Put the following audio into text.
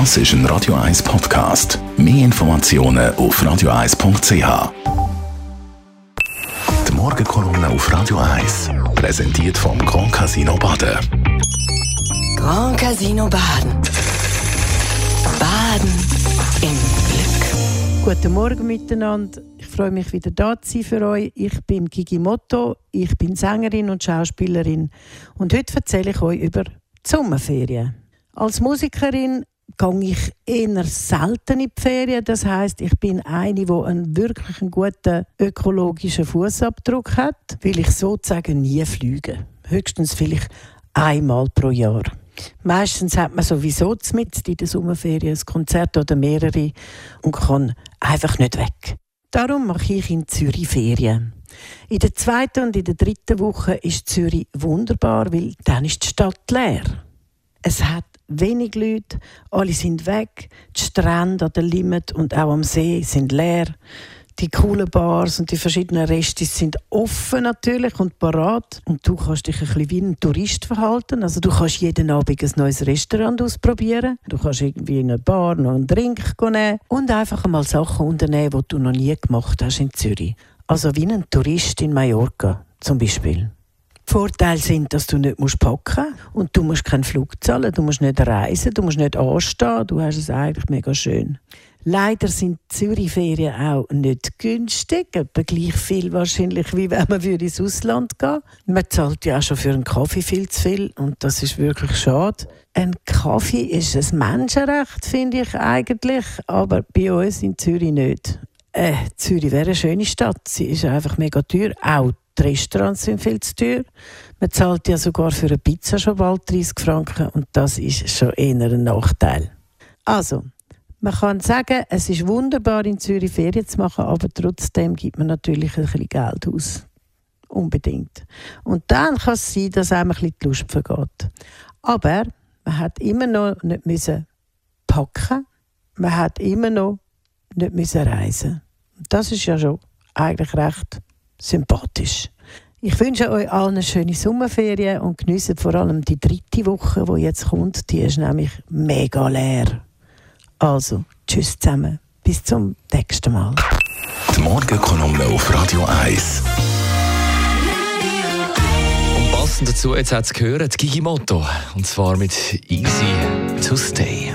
Das ist ein Radio 1 Podcast. Mehr Informationen auf radio1.ch. Die Morgenkolumne auf Radio 1 präsentiert vom Grand Casino Baden. Grand Casino Baden. Baden im Glück. Guten Morgen miteinander. Ich freue mich wieder da zu sein für euch. Ich bin Gigi Motto, ich bin Sängerin und Schauspielerin und heute erzähle ich euch über die Sommerferien. Als Musikerin gehe ich eher selten in die Ferien. Das heißt, ich bin eine, die einen wirklich guten ökologischen Fußabdruck hat, weil ich sozusagen nie fliege. Höchstens vielleicht einmal pro Jahr. Meistens hat man sowieso mit in der Sommerferien ein Konzert oder mehrere und kann einfach nicht weg. Darum mache ich in Zürich Ferien. In der zweiten und in der dritten Woche ist Zürich wunderbar, weil dann ist die Stadt leer. Es hat wenig Leute, alle sind weg, die Strände an der Limit und auch am See sind leer. Die coolen Bars und die verschiedenen Restis sind offen natürlich und parat. Und du kannst dich ein bisschen wie ein Tourist verhalten. Also du kannst jeden Abend ein neues Restaurant ausprobieren. Du kannst irgendwie in einer Bar noch einen Drink nehmen und einfach mal Sachen unternehmen, die du noch nie gemacht hast in Zürich. Also wie ein Tourist in Mallorca zum Beispiel. Vorteile sind, dass du nicht musst packen musst und du musst keinen Flug zahlen, du musst nicht reisen, du musst nicht anstehen, du hast es eigentlich mega schön. Leider sind Zürich-Ferien auch nicht günstig, etwa gleich viel wahrscheinlich, wie wenn man ins Ausland gehen Man zahlt ja auch schon für einen Kaffee viel zu viel und das ist wirklich schade. Ein Kaffee ist ein Menschenrecht, finde ich eigentlich, aber bei uns in Zürich nicht. Äh, Zürich wäre eine schöne Stadt, sie ist einfach mega teuer, auch die Restaurants sind viel zu teuer. Man zahlt ja sogar für eine Pizza schon bald 30 Franken und das ist schon eher ein Nachteil. Also, man kann sagen, es ist wunderbar in Zürich Ferien zu machen, aber trotzdem gibt man natürlich ein bisschen Geld aus. Unbedingt. Und dann kann es sein, dass einem ein bisschen die Lust vergeht. Aber man hat immer noch nicht müssen packen, man hat immer noch nicht müssen reisen. Das ist ja schon eigentlich recht sympathisch. Ich wünsche euch allen eine schöne Sommerferien und geniessen vor allem die dritte Woche, die jetzt kommt. Die ist nämlich mega leer. Also, tschüss zusammen. Bis zum nächsten Mal. Die Morgenkolumne auf Radio 1. Und passend dazu, jetzt hat es gehört, Gigi Motto. Und zwar mit Easy to Stay.